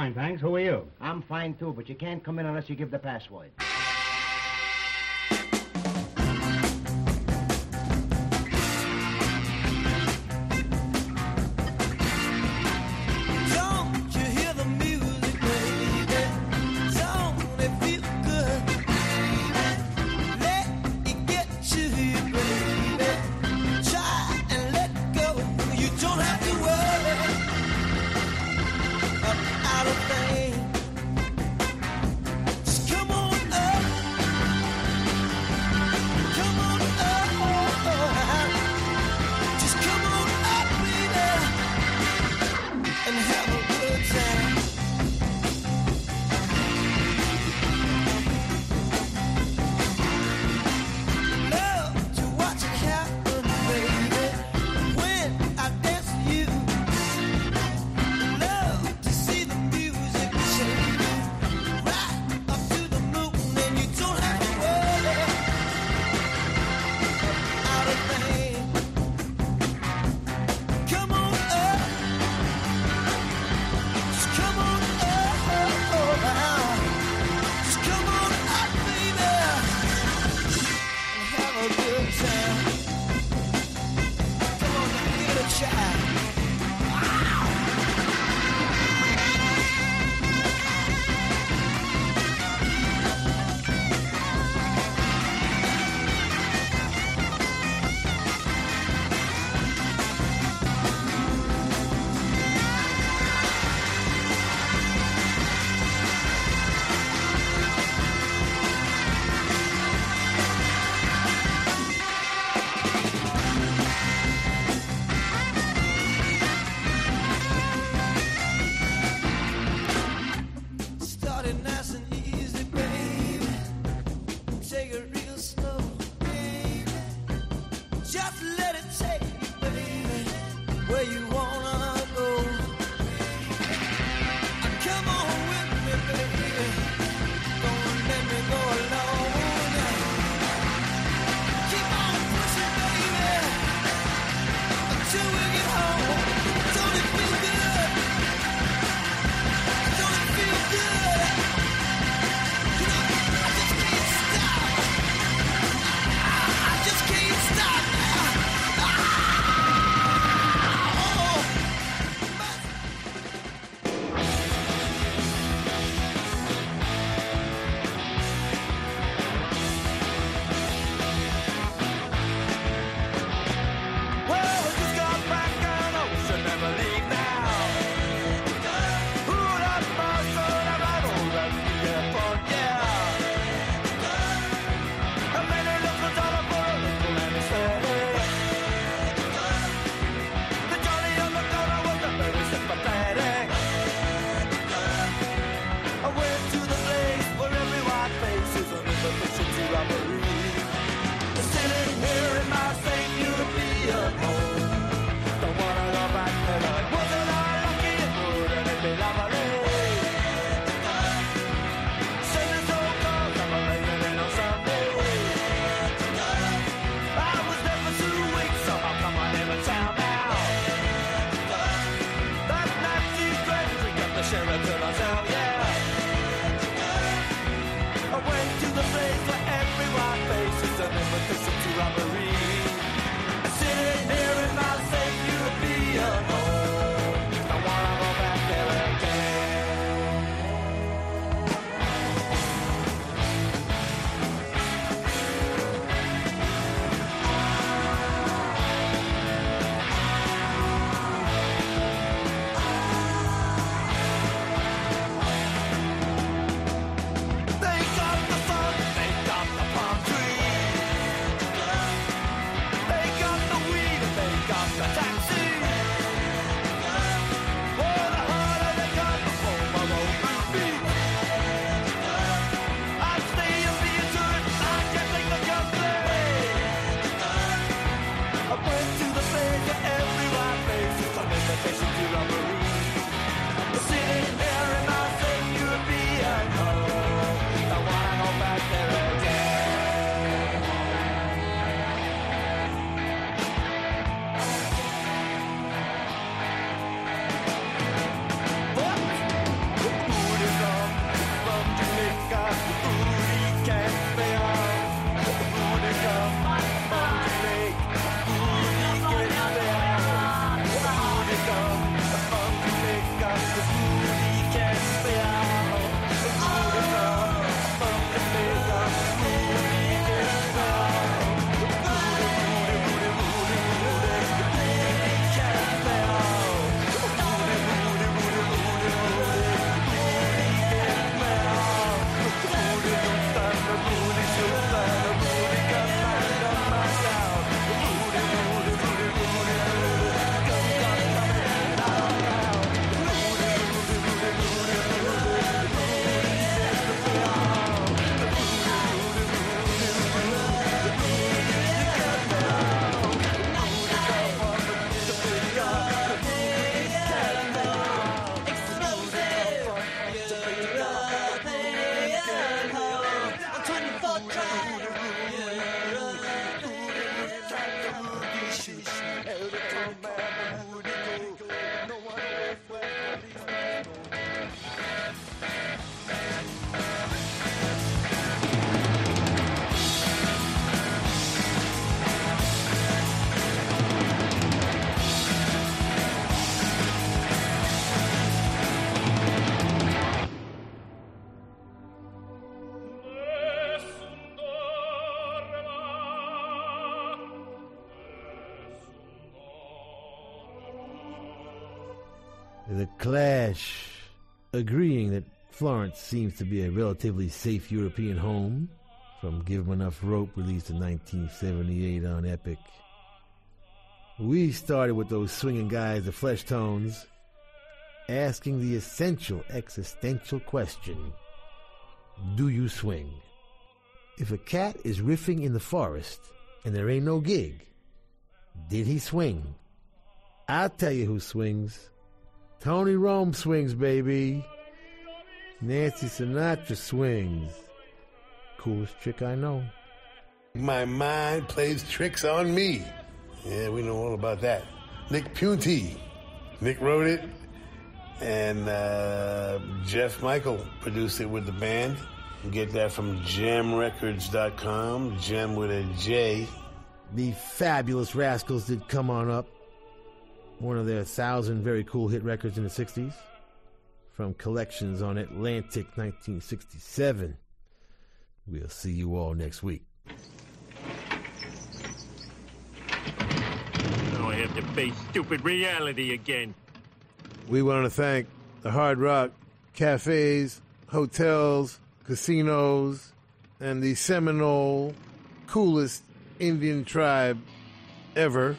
fine, thanks. Who are you? I'm fine, too, but you can't come in unless you give the password. The Clash, agreeing that Florence seems to be a relatively safe European home, from Give 'em Enough Rope, released in 1978 on Epic. We started with those swinging guys, the Fleshtones, asking the essential existential question Do you swing? If a cat is riffing in the forest and there ain't no gig, did he swing? I'll tell you who swings Tony Rome swings, baby. Nancy Sinatra swings. Coolest trick I know. My mind plays tricks on me. Yeah, we know all about that. Nick Punty. Nick wrote it, and uh, Jeff Michael produced it with the band. You get that from jemrecords.com, gem with a J. The fabulous Rascals did come on up. One of their thousand very cool hit records in the 60s. From collections on Atlantic 1967. We'll see you all next week. Now I have to face stupid reality again. We want to thank the Hard Rock cafes, hotels, casinos, and the Seminole coolest Indian tribe ever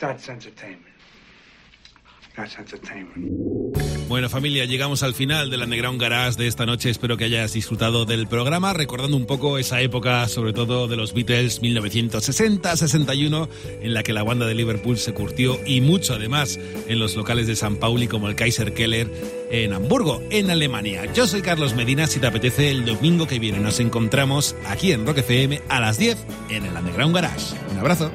That's entertainment. That's entertainment. Bueno familia, llegamos al final del Underground Garage de esta noche. Espero que hayas disfrutado del programa, recordando un poco esa época, sobre todo de los Beatles 1960-61, en la que la banda de Liverpool se curtió y mucho además en los locales de San Pauli como el Kaiser Keller en Hamburgo, en Alemania. Yo soy Carlos Medina, si te apetece el domingo que viene nos encontramos aquí en Rock FM a las 10 en el Underground Garage. Un abrazo.